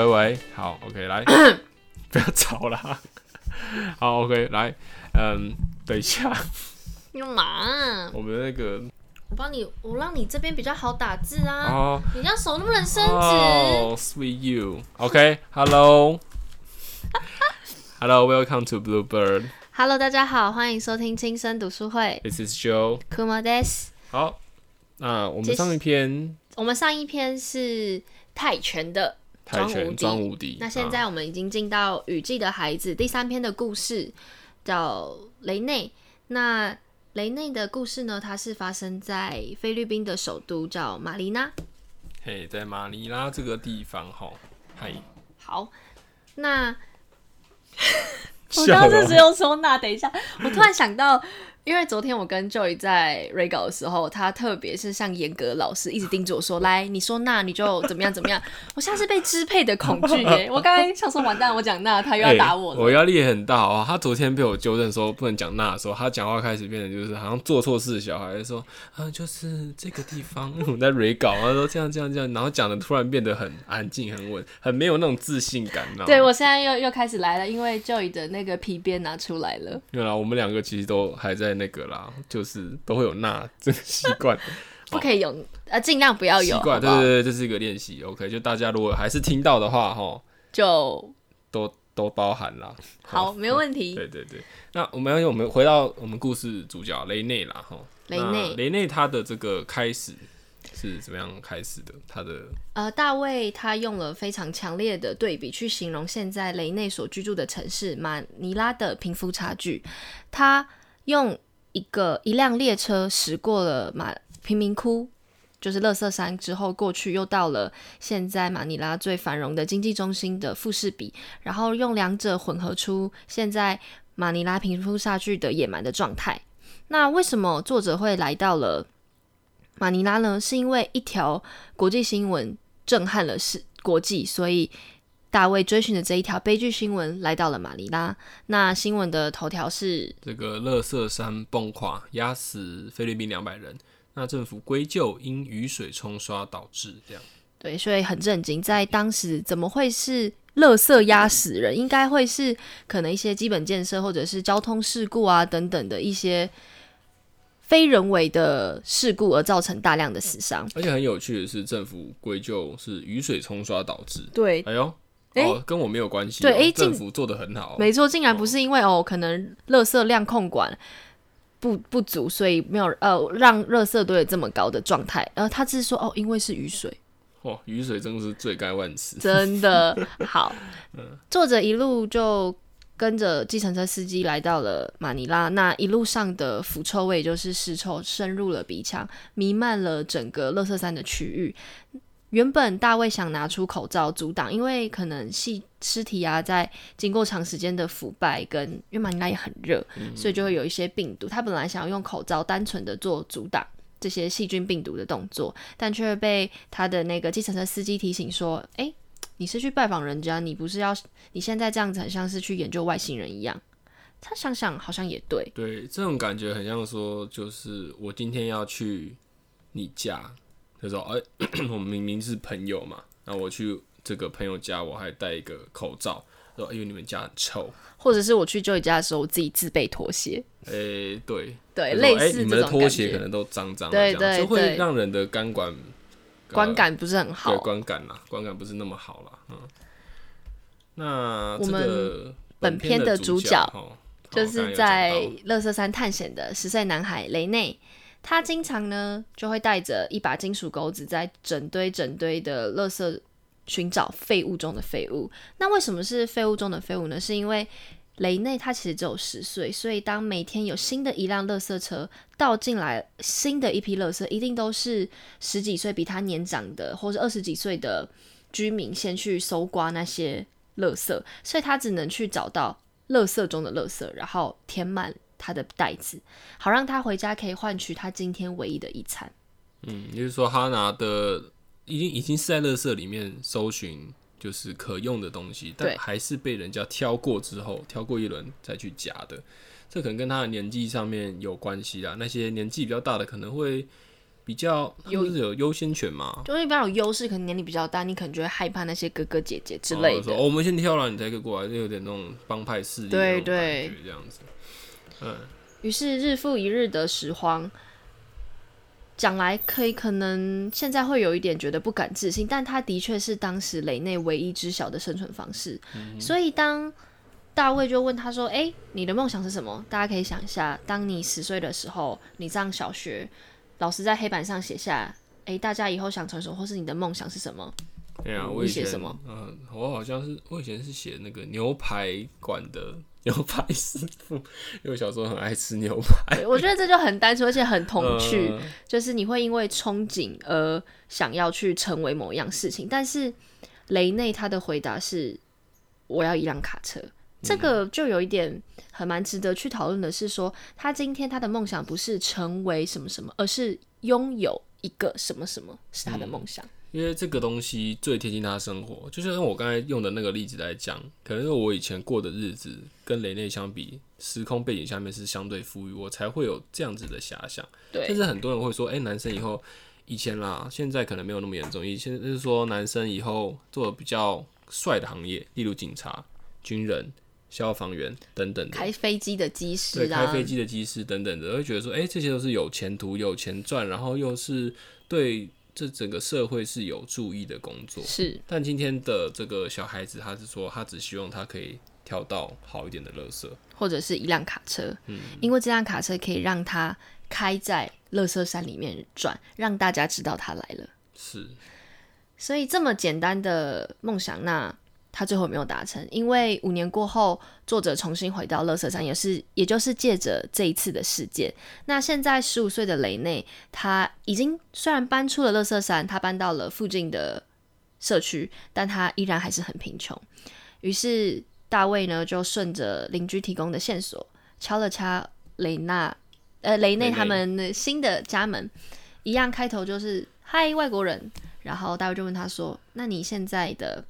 喂喂喂，好，OK，来，不要吵啦。好，OK，来，嗯，等一下，干嘛？我们那个我帮你，我让你这边比较好打字啊。哦你这样手那么能伸直。哦，Sweet you，OK，Hello，Hello，Welcome to Bluebird，This Hello，大家好，欢迎收听轻声读书会。This is Joe。Kuma des。好，那我们上一篇我们上一篇是泰拳的泰拳庄无敌那现啊在我们已经进到雨季的孩子第三篇的故事，叫雷内。那雷内的故事呢，它是发生在菲律宾的首都叫马尼拉。嘿，在马尼拉这个地方哈，嗨，好，那 我笑刚刚是了只有说那，等一下，我突然想到，因为昨天我跟 Joy 在 re 稿的时候，他特别是像严格老师一直盯着我说：“ 来，你说那你就怎么样怎么样。”我现在是被支配的恐惧耶！我刚才想说完蛋，我讲那他又要打我了。欸我压力也很大哦。他昨天被我纠正说不能讲那的时候，他讲话开始变得就是好像做错事的小孩，说啊就是这个地方，我在蕊稿，他说这样这样这样，然后讲的突然变得很安静、很稳，很没有那种自信感？对，我现在又又开始来了，因为 Joy 的那个皮鞭拿出来了。对啦，我们两个其实都还在那个啦，就是都会有那这个习惯，不可以有，呃，尽量不要有，习惯，对对对，这是一个练习。OK，就大家如果还是听到的话，哈，就都都包含啦。好，没问题。对对对，那我们要我们回到我们故事主角雷内啦，哈。雷内雷内他的这个开始是怎么样开始的？他的呃，大卫他用了非常强烈的对比去形容现在雷内所居住的城市马尼拉的贫富差距。他用一个一辆列车驶过了马贫民窟，就是乐色山之后过去，又到了现在马尼拉最繁荣的经济中心的富士比，然后用两者混合出现在马尼拉贫富差距的野蛮的状态。那为什么作者会来到了马尼拉呢？是因为一条国际新闻震撼了世国际，所以大卫追寻的这一条悲剧新闻来到了马尼拉。那新闻的头条是这个乐色山崩垮，压死菲律宾两百人。那政府归咎因雨水冲刷导致这样。对，所以很震惊，在当时怎么会是乐色压死人？应该会是可能一些基本建设或者是交通事故啊等等的一些非人为的事故而造成大量的死伤。而且很有趣的是，政府归咎是雨水冲刷导致。对，哎呦，诶哦，跟我没有关系哦、对哎政府做的很好哦、没错，竟然不是因为哦，可能垃圾量控管不不足，所以没有呃让垃圾堆有这么高的状态。然后他只是说哦，因为是雨水，哇，雨水真的是罪该万死。真的好。作者一路就跟着计程车司机来到了马尼拉，那一路上的腐臭味就是尸臭深入了鼻腔，弥漫了整个垃圾山的区域。原本大卫想拿出口罩阻挡，因为可能细尸体啊，在经过长时间的腐败跟因为马尼拉也很热，所以就会有一些病毒。他本来想要用口罩单纯的做阻挡这些细菌病毒的动作，但却被他的那个计程车司机提醒说：“诶，你是去拜访人家，你不是要你现在这样子，很像是去研究外星人一样。”他想想好像也对，对，这种感觉很像说，就是我今天要去你家的时候，哎、我们明明是朋友嘛，那我去这个朋友家，我还戴一个口罩，说哎呦你们家很臭，或者是我去 Joey 家的时候，我自己自备拖鞋，哎、对，对，类似你们的拖鞋可能都脏脏就会让人的感官观感不是很对好。观感啦，观感不是那么好啦。嗯，那这我们个本片的主主角哦就是在乐色山探险的十岁男孩雷内，他经常呢就会带着一把金属钩子，在整堆整堆的垃圾寻找废物中的废物。那为什么是废物中的废物呢？是因为雷内他其实只有十岁，所以当每天有新的一辆垃圾车倒进来，新的一批垃圾一定都是十几岁比他年长的，或者二十几岁的居民先去搜刮那些垃圾，所以他只能去找到垃圾中的垃圾，然后填满他的袋子，好让他回家可以换取他今天唯一的一餐。嗯，也就是说他拿的已经已经是在垃圾里面搜寻就是可用的东西，但还是被人家挑过之后，挑过一轮再去夹的。这可能跟他的年纪上面有关系啦。那些年纪比较大的可能会比比较有有是有优先权嘛？就是比较有优势，可能年龄比较大，你可能就会害怕那些哥哥姐姐之类的。哦、哦我们先挑了，你才可以过来，就有点那种帮派势力的对对觉这样子。嗯，于是日复一日的拾荒，讲来可以可能现在会有一点觉得不敢置信，但他的确是当时雷内唯一知晓的生存方式。所以当大卫就问他说：“诶，你的梦想是什么？”大家可以想一下，当你十岁的时候，你上小学，老师在黑板上写下：“诶，大家以后想成什么，或是你的梦想是什么对啊，我以前写什么？嗯，我好像是我以前是写那个牛排馆的牛排师傅，因为我小时候很爱吃牛排。我觉得这就很单纯，而且很童趣。嗯就是你会因为憧憬而想要去成为某一样事情，但是雷内他的回答是我要一辆卡车，这个就有一点很蛮值得去讨论的是说，他今天他的梦想不是成为什么什么，而是拥有一个什么什么是他的梦想。因为这个东西最贴近他的生活，就像我刚才用的那个例子来讲，可能是我以前过的日子跟雷内相比，时空背景下面是相对富裕，我才会有这样子的遐想。甚对至很多人会说，哎、男生以后以前啦，现在可能没有那么严重，以前就是说男生以后做比较帅的行业，例如警察、军人、消防员等等的。开飞机的机，师啊，开飞机的机师等等的，会觉得说，哎、这些都是有前途、有钱赚，然后又是对这整个社会是有注意的工作。是但今天的这个小孩子，他是说，他只希望他可以挑到好一点的垃圾。或者是一辆卡车，嗯因为这辆卡车可以让他开在垃圾山里面转，让大家知道他来了。是，所以这么简单的梦想，那他最后没有达成，因为五年过后，作者重新回到乐色山，也是也就是借着这一次的事件。那现在十五岁的雷内，他已经虽然搬出了乐色山，他搬到了附近的社区，但他依然还是很贫穷。于是大卫呢，就顺着邻居提供的线索，敲了敲雷娜呃雷内他们的新的家门，一样开头就是嗨外国人，然后大卫就问他说：“那你现在的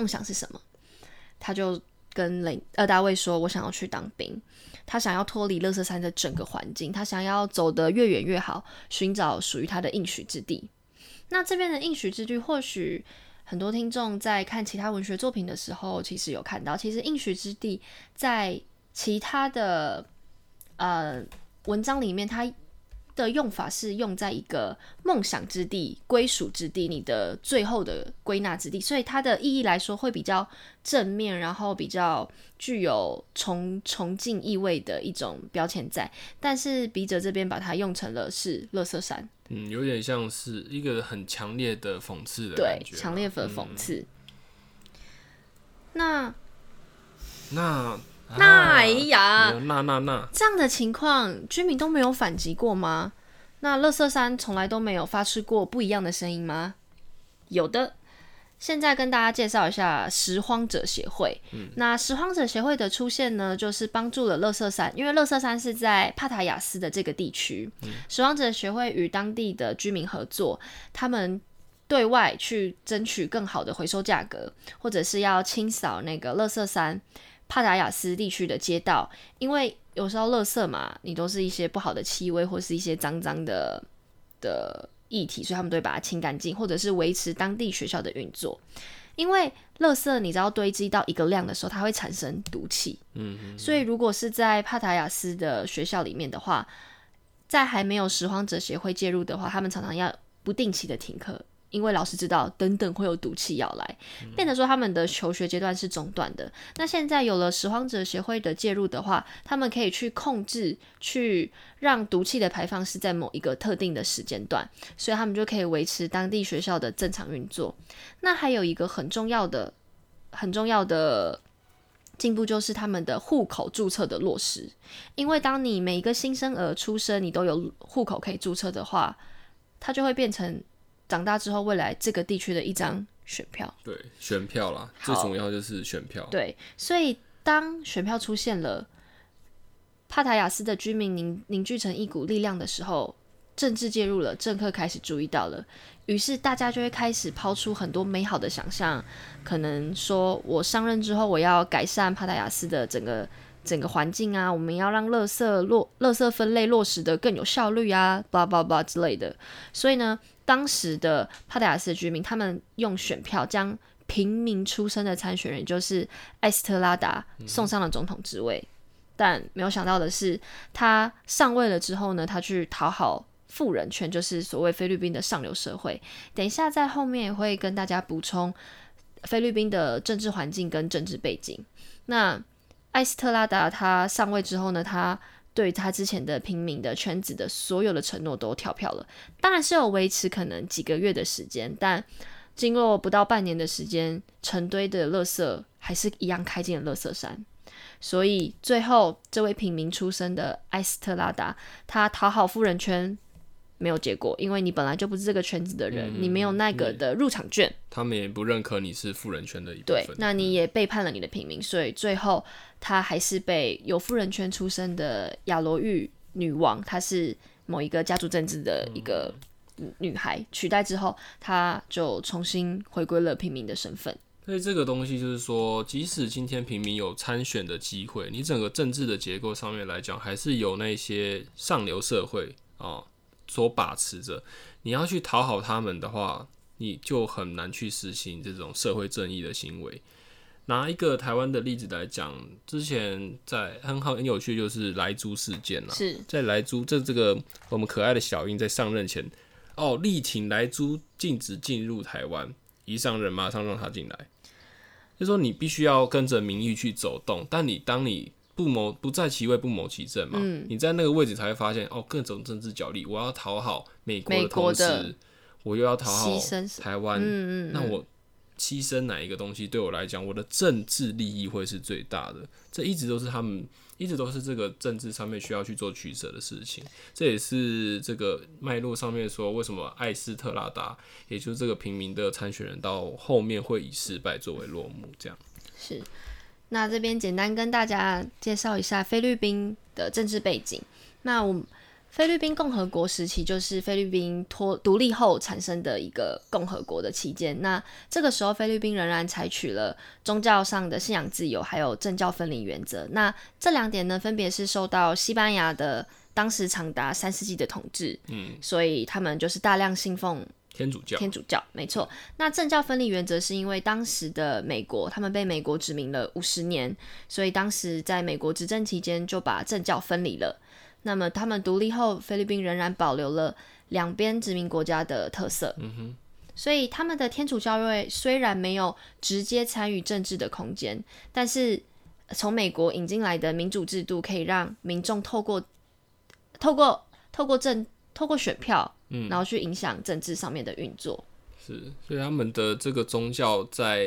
梦想是什么？”他就跟雷呃大卫说：“我想要去当兵。”他想要脱离乐色山的整个环境，他想要走得越远越好，寻找属于他的应许之地。那这边的应许之地，或许很多听众在看其他文学作品的时候，其实有看到，其实应许之地在其他的呃文章里面，它的用法是用在一个梦想之地、归属之地，你的最后的归纳之地，所以它的意义来说会比较正面，然后比较具有崇崇敬意味的一种标签在。但是笔者这边把它用成了是乐色山，嗯，有点像是一个很强烈的讽刺的对。强烈的讽刺。那那那哎啊呀，那那那，这样的情况，居民都没有反击过吗？那乐色山从来都没有发出过不一样的声音吗？有的。现在跟大家介绍一下拾荒者协会。嗯那拾荒者协会的出现呢，就是帮助了乐色山，因为乐色山是在帕塔亚斯的这个地区。拾荒者协会与当地的居民合作，他们对外去争取更好的回收价格，或者是要清扫那个乐色山帕塔雅斯地区的街道，因为有时候垃圾嘛，你都是一些不好的气味或是一些脏脏的的液体，所以他们都会把它清干净，或者是维持当地学校的运作。因为垃圾你知道堆积到一个量的时候，它会产生毒气，嗯，所以如果是在帕塔雅斯的学校里面的话，在还没有拾荒者协会介入的话，他们常常要不定期的停课，因为老师知道等等会有毒气要来，变得说他们的求学阶段是中断的。那现在有了拾荒者协会的介入的话，他们可以去控制，去让毒气的排放是在某一个特定的时间段，所以他们就可以维持当地学校的正常运作。那还有一个很重要的、很重要的进步就是他们的户口注册的落实，因为当你每一个新生儿出生，你都有户口可以注册的话，它就会变成长大之后未来这个地区的一张选票。对，选票啦，最重要就是选票。对，所以当选票出现了，帕塔亚斯的居民凝凝聚成一股力量的时候，政治介入了，政客开始注意到了，于是大家就会开始抛出很多美好的想象，可能说我上任之后，我要改善帕塔亚斯的整个。整个环境啊，我们要让垃圾落垃圾分类落实的更有效率啊，叭叭叭之类的。所以呢，当时的帕德亚斯居民他们用选票将平民出身的参选人，就是艾斯特拉达送上了总统职位。但没有想到的是，他上位了之后呢，他去讨好富人圈，就是所谓菲律宾的上流社会。等一下在后面也会跟大家补充菲律宾的政治环境跟政治背景。那艾斯特拉达他上位之后呢，他对他之前的平民的圈子的所有的承诺都跳票了。当然是有维持可能几个月的时间，但经过不到半年的时间，成堆的垃圾还是一样开进了垃圾山。所以最后，这位平民出身的埃斯特拉达，他讨好富人圈没有结果，因为你本来就不是这个圈子的人，你没有那个的入场券，他们也不认可你是富人圈的一部对分。，那你也背叛了你的平民，所以最后他还是被有富人圈出身的亚罗玉女王，她是某一个家族政治的一个女孩取代之后，她就重新回归了平民的身份。所以这个东西就是说，即使今天平民有参选的机会，你整个政治的结构上面来讲，还是有那些上流社会啊所把持着。你要去讨好他们的话，你就很难去实行这种社会正义的行为。拿一个台湾的例子来讲，之前在很好很有趣，就是莱猪事件啦。是在莱猪这这个我们可爱的小英在上任前，哦，力挺莱猪禁止进入台湾，一上任马上让他进来。就说你必须要跟着民意去走动，但你当你不谋不在其位不谋其政嘛，嗯你在那个位置才会发现哦，各种政治角力，我要讨好美国的同时，我又要讨好台湾，嗯嗯，那我牺牲哪一个东西对我来讲，我的政治利益会是最大的？这一直都是他们，一直都是这个政治上面需要去做取舍的事情。这也是这个脉络上面说，为什么艾斯特拉达，也就是这个平民的参选人，到后面会以失败作为落幕。这样，是，那这边简单跟大家介绍一下菲律宾的政治背景。那我们菲律宾共和国时期就是菲律宾脱独立后产生的一个共和国的期间。那这个时候，菲律宾仍然采取了宗教上的信仰自由，还有政教分离原则。那这两点呢，分别是受到西班牙的当时长达三世纪的统治，嗯，所以他们就是大量信奉天主教，天主教，没错。那政教分离原则是因为当时的美国，他们被美国殖民了五十年，所以当时在美国执政期间就把政教分离了。那么他们独立后，菲律宾仍然保留了两边殖民国家的特色。嗯哼，所以他们的天主教会虽然没有直接参与政治的空间，但是从美国引进来的民主制度可以让民众透过透过透过政透过选票，嗯。然后去影响政治上面的运作。是，所以他们的这个宗教在，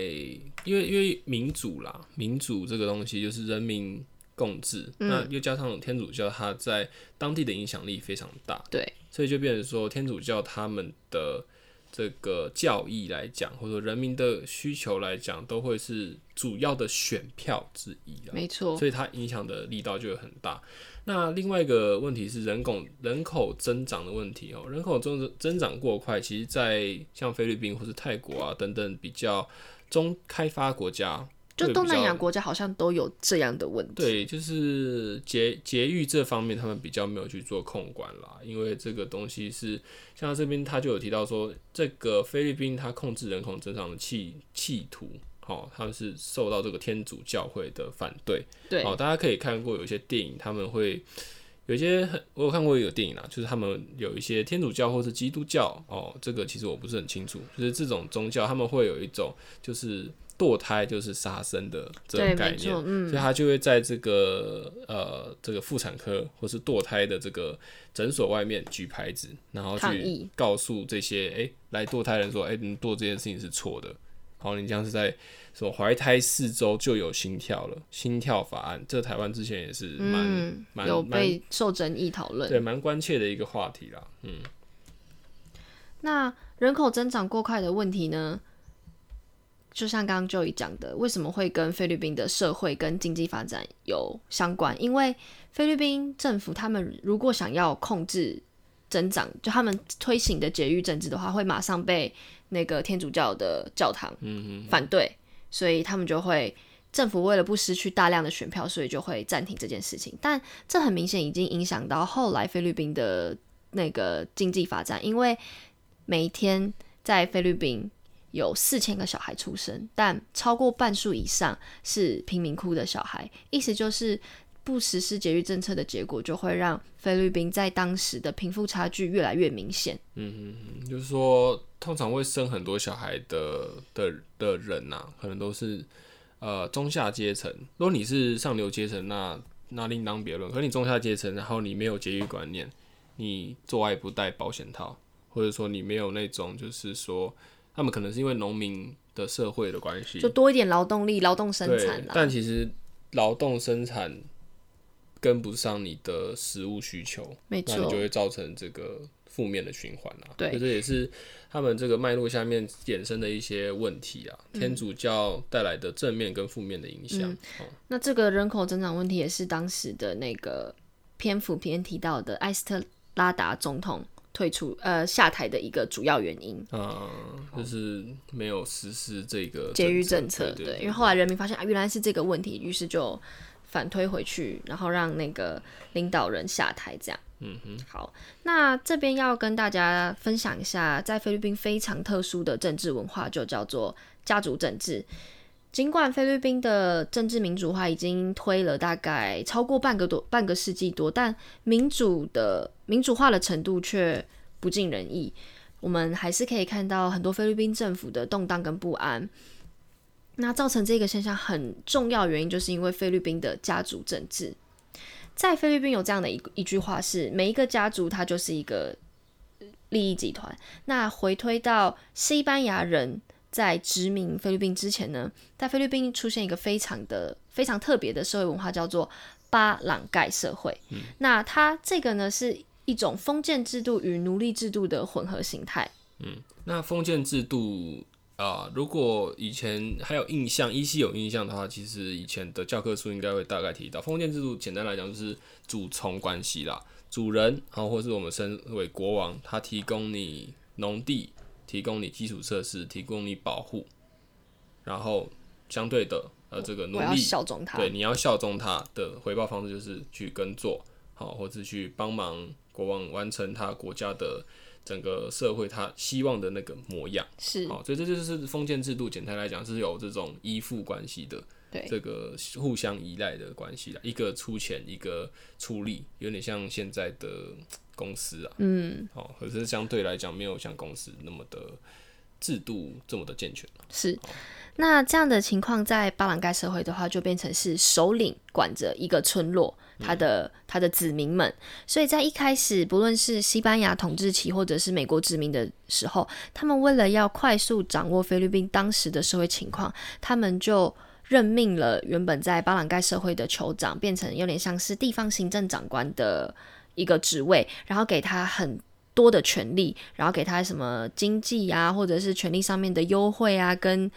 因为因为民主啦，民主这个东西就是人民共治，嗯。那又加上天主教，它在当地的影响力非常大，对，所以就变成说天主教他们的这个教义来讲，或者说人民的需求来讲，都会是主要的选票之一啊。没错，所以它影响的力道就会很大。那另外一个问题是人口人口增长的问题哦，人口增增长过快，其实，在像菲律宾或是泰国啊等等比较中开发国家，就东南亚国家好像都有这样的问题。对，就是节节育这方面，他们比较没有去做控管啦，因为这个东西是像这边他就有提到说，这个菲律宾它控制人口增长的企企图，好、他们是受到这个天主教会的反对。对哦，大家可以看过有一些电影，他们会有些很，我有看过一个电影啊，就是他们有一些天主教或是基督教，哦，这个其实我不是很清楚，就是这种宗教他们会有一种就是堕胎就是杀生的这，种概念，嗯。所以，他就会在这个呃这个妇产科或是堕胎的这个诊所外面举牌子，然后去告诉这些诶来堕胎人说，诶，你堕这件事情是错的，好，你这样是在什么怀胎四周就有心跳了，心跳法案，这台湾之前也是蛮有被受争议讨论。对蛮关切的一个话题啦，嗯，那人口增长过快的问题呢？就像刚刚 Joey 讲的，为什么会跟菲律宾的社会跟经济发展有相关？因为菲律宾政府他们如果想要控制增长，就他们推行的节育政治的话，会马上被那个天主教的教堂反对，所以他们就会政府为了不失去大量的选票，所以就会暂停这件事情。但这很明显已经影响到后来菲律宾的那个经济发展，因为每一天在菲律宾有四千个小孩出生，但超过半数以上是贫民窟的小孩，意思就是不实施节育政策的结果，就会让菲律宾在当时的贫富差距越来越明显。嗯就是说，通常会生很多小孩的的的人呐、可能都是呃中下阶层。如果你是上流阶层，那那另当别论。可你中下阶层，然后你没有节育观念，你做爱不戴保险套，或者说你没有那种就是说，他们可能是因为农民的社会的关系，就多一点劳动力、劳动生产，啦。但其实劳动生产跟不上你的食物需求，没错那你就，会造成这个负面的循环啊。对这也是他们这个脉络下面衍生的一些问题啊，嗯天主教带来的正面跟负面的影响。哦那这个人口增长问题也是当时的那个篇幅篇提到的埃斯特拉达总统退出呃下台的一个主要原因。嗯，就是没有实施这个节育政政策，对因为后来人民发现啊，原来是这个问题，于是就反推回去，然后让那个领导人下台，这样。嗯哼，好，那这边要跟大家分享一下，在菲律宾非常特殊的政治文化，就叫做家族政治。尽管菲律宾的政治民主化已经推了大概超过半个多半个世纪多，但民主的民主化的程度却不尽人意。我们还是可以看到很多菲律宾政府的动荡跟不安。那造成这个现象很重要原因，就是因为菲律宾的家族政治。在菲律宾有这样的一一句话是：每一个家族它就是一个利益集团。那回推到西班牙人在殖民菲律宾之前呢，在菲律宾出现一个非常的非常特别的社会文化，叫做巴朗盖社会。那它这个呢是一种封建制度与奴隶制度的混合形态。嗯那封建制度啊、如果以前还有印象，依稀有印象的话，其实以前的教科书应该会大概提到，封建制度简单来讲就是主从关系啦，主人，然后或是我们身为国王，他提供你农地，提供你基础设施，提供你保护，然后相对的，呃，这个奴隶效忠他。对，你要效忠他的回报方式就是去耕作，好，或是去帮忙国王完成他国家的整个社会他希望的那个模样。是。哦，所以这就是封建制度，简单来讲是有这种依附关系的，对。这个互相依赖的关系啦，一个出钱，一个出力，有点像现在的公司啊，嗯，哦，可是相对来讲没有像公司那么的制度这么的健全？啊是，那这样的情况在巴朗盖社会的话，就变成是首领管着一个村落，他的他的子民们。所以在一开始，不论是西班牙统治期或者是美国殖民的时候，他们为了要快速掌握菲律宾当时的社会情况，他们就任命了原本在巴朗盖社会的酋长，变成有点像是地方行政长官的一个职位，然后给他很多的权利，然后给他什么经济啊，或者是权利上面的优惠啊，跟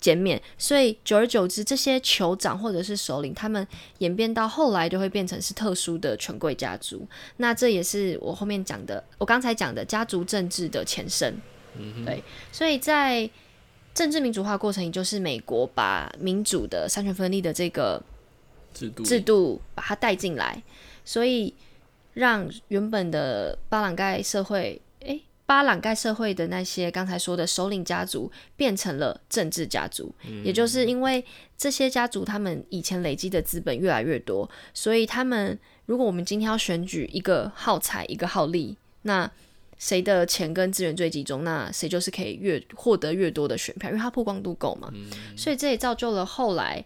减免。所以久而久之，这些酋长或者是首领，他们演变到后来就会变成是特殊的权贵家族。那这也是我后面讲的，我刚才讲的家族政治的前身。嗯对，所以在政治民主化过程，也就是美国把民主的三权分立的这个制度制度把它带进来，所以让原本的巴朗盖社会，诶，巴朗盖社会的那些刚才说的首领家族变成了政治家族，也就是因为这些家族他们以前累积的资本越来越多，所以他们如果我们今天要选举一个耗财一个耗力，那谁的钱跟资源最集中，那谁就是可以越获得越多的选票，因为它曝光度够嘛。所以这也造就了后来，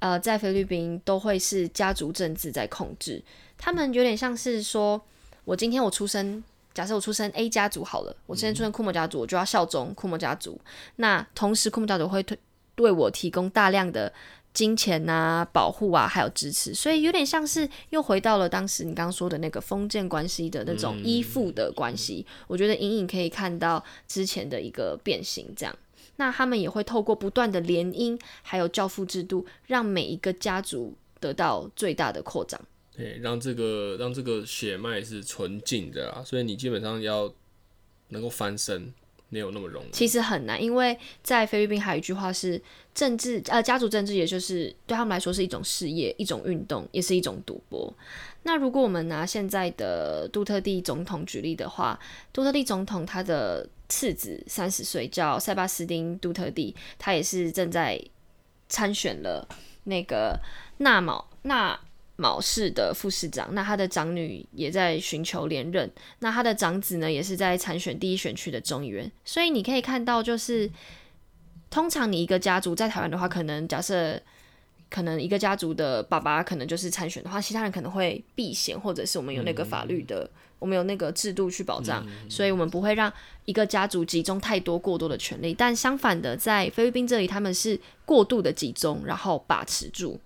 呃，在菲律宾都会是家族政治在控制。他们有点像是说，我今天我出生，假设我出生 A 家族好了，我今天出生库莫家族，我就要效忠库莫家族。那同时库莫家族会推对我提供大量的金钱啊、保护啊，还有支持，所以有点像是又回到了当时你刚刚说的那个封建关系的那种依附的关系。我觉得隐隐可以看到之前的一个变形，这样。那他们也会透过不断的联姻，还有教父制度，让每一个家族得到最大的扩张。对，让这个让这个血脉是纯净的啊，所以你基本上要能够翻身，没有那么容易。其实很难，因为在菲律宾还有一句话是政治呃家族政治，也就是对他们来说是一种事业、一种运动，也是一种赌博。那如果我们拿现在的杜特地总统举例的话，杜特地总统他的次子三十岁叫塞巴斯丁·杜特地，他也是正在参选了那个纳卯纳卯市的副市长。那他的长女也在寻求连任，那他的长子呢也是在参选第一选区的众议员。所以你可以看到，就是通常你一个家族在台湾的话，可能假设。可能一个家族的爸爸可能就是参选的话，其他人可能会避嫌，或者是我们有那个法律的，我们有那个制度去保障，所以我们不会让一个家族集中太多过多的权利。但相反的，在菲律宾这里，他们是过度的集中，然后把持住。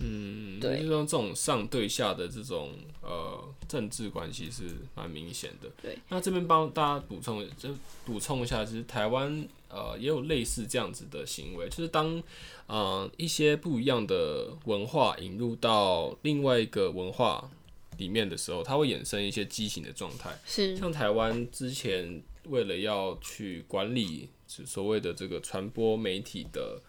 嗯，对就是说这种上对下的这种呃政治关系是蛮明显的。对，那这边帮大家补充，就补充一下，其实台湾呃也有类似这样子的行为，就是当呃一些不一样的文化引入到另外一个文化里面的时候，它会衍生一些畸形的状态。是像台湾之前为了要去管理所谓的这个传播媒体的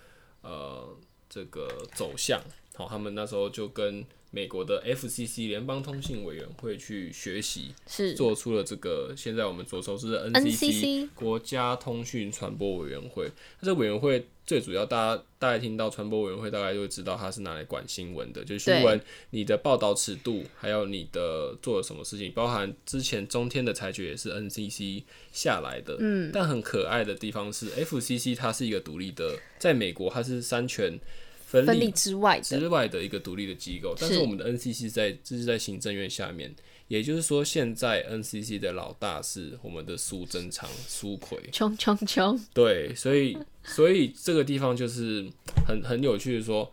呃这个走向，好，他们那时候就跟美国的 FCC 联邦通信委员会去学习，是做出了这个现在我们所熟知的 NCC 国家通讯传播委员会。那这个委员会最主要，大家大家听到传播委员会，大概就会知道它是拿来管新闻的，就是新闻你的报道尺度，还有你的做了什么事情，包含之前中天的裁决也是 NCC 下来的。嗯，但很可爱的地方是 FCC 它是一个独立的，在美国它是三权分立之外的，之外的一个独立的机构，但是是。我们的 NCC 在这是在行政院下面，也就是说，现在 NCC 的老大是我们的苏贞昌苏奎，穷穷穷，对，所以所以这个地方就是很很有趣的说，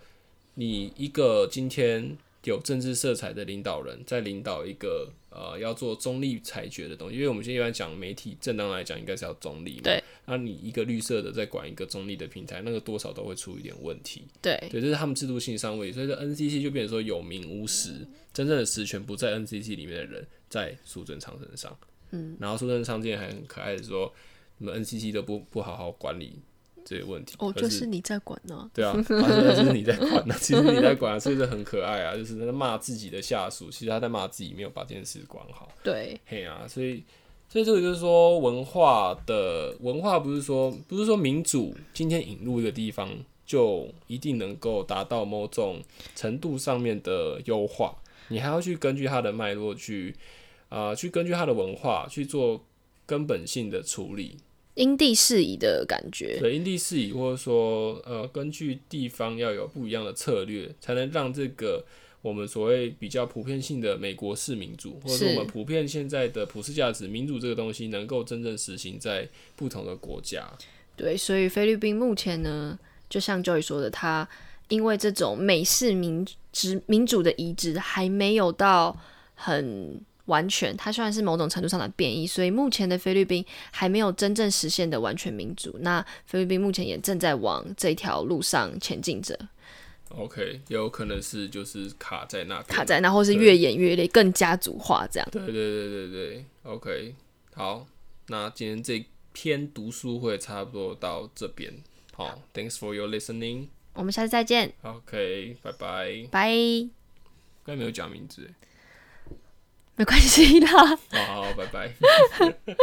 你一个今天有政治色彩的领导人，在领导一个呃要做中立裁决的东西，因为我们现在一般讲媒体正当来讲应该是要中立嘛，对，那你一个绿色的在管一个中立的平台，那个多少都会出一点问题，对。对，这是他们制度性上位，所以说 NCC 就变成说有名无实，真正的实权不在 NCC 里面的人，在苏贞昌身上。嗯，然后苏贞昌今天还很可爱的说，你们 NCC 都不不好好管理这些问题，哦，就是是你在管呢、对啊，反正就是你在管啊，其实你在管啊，所以这很可爱啊，就是在骂自己的下属，其实他在骂自己没有把这件事管好。对，嘿啊，所以所以这个就是说文化的文化不是说不是说民主今天引入一个地方就一定能够达到某种程度上面的优化，你还要去根据它的脉络去啊、去根据它的文化去做根本性的处理。因地适宜的感觉。对因地适宜，或者说呃，根据地方要有不一样的策略，才能让这个我们所谓比较普遍性的美国式民主，或者说我们普遍现在的普世价值民主这个东西，能够真正实行在不同的国家。对，所以菲律宾目前呢，就像 Joy 说的，它因为这种美式民殖民主的移植还没有到很完全，它虽然是某种程度上的变异，所以目前的菲律宾还没有真正实现的完全民主。那菲律宾目前也正在往这条路上前进着，OK，也有可能是就是卡在那卡在那，或是越演越烈，更家族化这样。对对对对对，OK，好，那今天这篇读书会差不多到这边。好，Thanks for your listening。我们下次再见，OK，拜拜。拜，刚才没有讲名字欸，没关系啦。好好，拜拜。